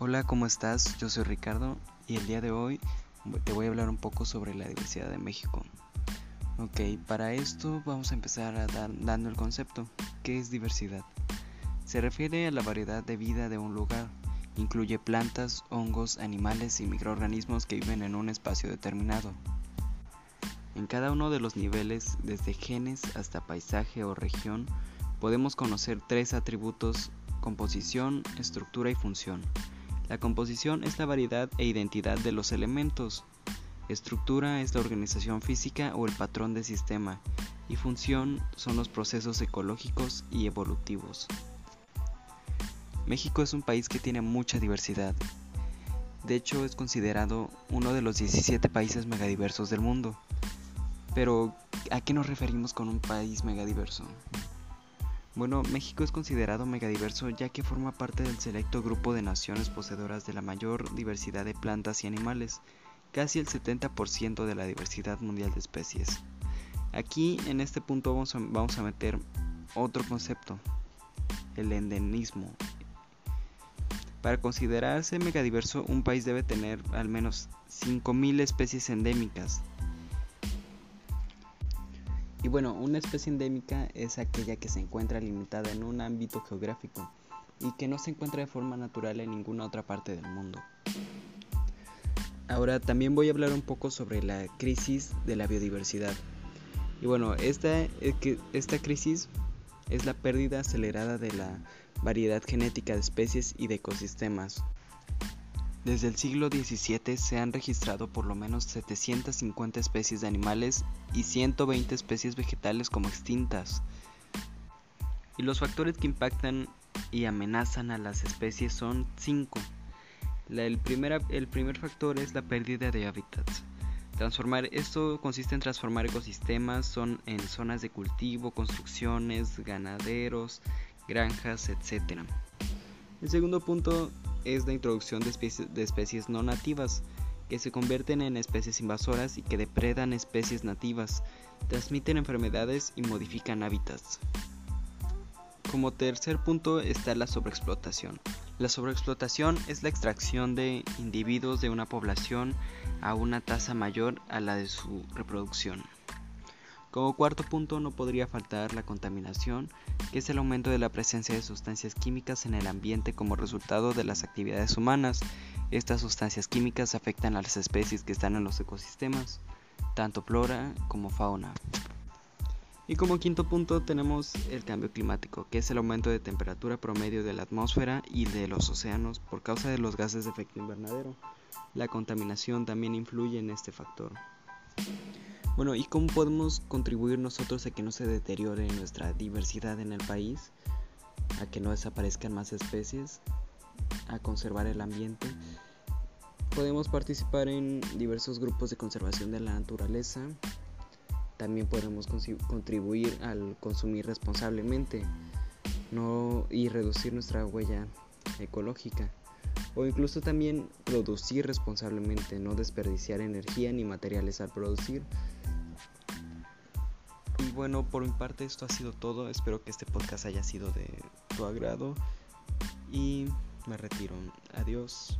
Hola, ¿cómo estás? Yo soy Ricardo y el día de hoy te voy a hablar un poco sobre la diversidad de México. Ok, para esto vamos a empezar dando el concepto. ¿Qué es diversidad? Se refiere a la variedad de vida de un lugar. Incluye plantas, hongos, animales y microorganismos que viven en un espacio determinado. En cada uno de los niveles, desde genes hasta paisaje o región, podemos conocer tres atributos, composición, estructura y función. La composición es la variedad e identidad de los elementos. Estructura es la organización física o el patrón de sistema. Y función son los procesos ecológicos y evolutivos. México es un país que tiene mucha diversidad. De hecho, es considerado uno de los 17 países megadiversos del mundo. Pero, ¿a qué nos referimos con un país megadiverso? Bueno, México es considerado megadiverso ya que forma parte del selecto grupo de naciones poseedoras de la mayor diversidad de plantas y animales, casi el 70% de la diversidad mundial de especies. Aquí en este punto vamos a, meter otro concepto, el endemismo. Para considerarse megadiverso, un país debe tener al menos 5.000 especies endémicas, y bueno, una especie endémica es aquella que se encuentra limitada en un ámbito geográfico y que no se encuentra de forma natural en ninguna otra parte del mundo. Ahora también voy a hablar un poco sobre la crisis de la biodiversidad. Y bueno, esta, eh, esta crisis es la pérdida acelerada de la variedad genética de especies y de ecosistemas, desde el siglo XVII se han registrado por lo menos 750 especies de animales y 120 especies vegetales como extintas. Y los factores que impactan y amenazan a las especies son 5. El primer, el primer factor es la pérdida de hábitats. Transformar, esto consiste en transformar ecosistemas son en zonas de cultivo, construcciones, ganaderos, granjas, etc. El segundo punto es la introducción de especies, no nativas, que se convierten en especies invasoras y que depredan especies nativas, transmiten enfermedades y modifican hábitats. Como tercer punto está la sobreexplotación. La sobreexplotación es la extracción de individuos de una población a una tasa mayor a la de su reproducción. Como cuarto punto no podría faltar la contaminación, que es el aumento de la presencia de sustancias químicas en el ambiente como resultado de las actividades humanas. Estas sustancias químicas afectan a las especies que están en los ecosistemas, tanto flora como fauna. Y como quinto punto tenemos el cambio climático, que es el aumento de temperatura promedio de la atmósfera y de los océanos por causa de los gases de efecto invernadero. La contaminación también influye en este factor. Bueno, ¿y cómo podemos contribuir nosotros a que no se deteriore nuestra diversidad en el país? A que no desaparezcan más especies, a conservar el ambiente. Podemos participar en diversos grupos de conservación de la naturaleza. También podemos contribuir al consumir responsablemente no, y reducir nuestra huella ecológica. O incluso también producir responsablemente, no desperdiciar energía ni materiales al producir bueno, por mi parte esto ha sido todo. Espero que este podcast haya sido de tu agrado. Y me retiro. Adiós.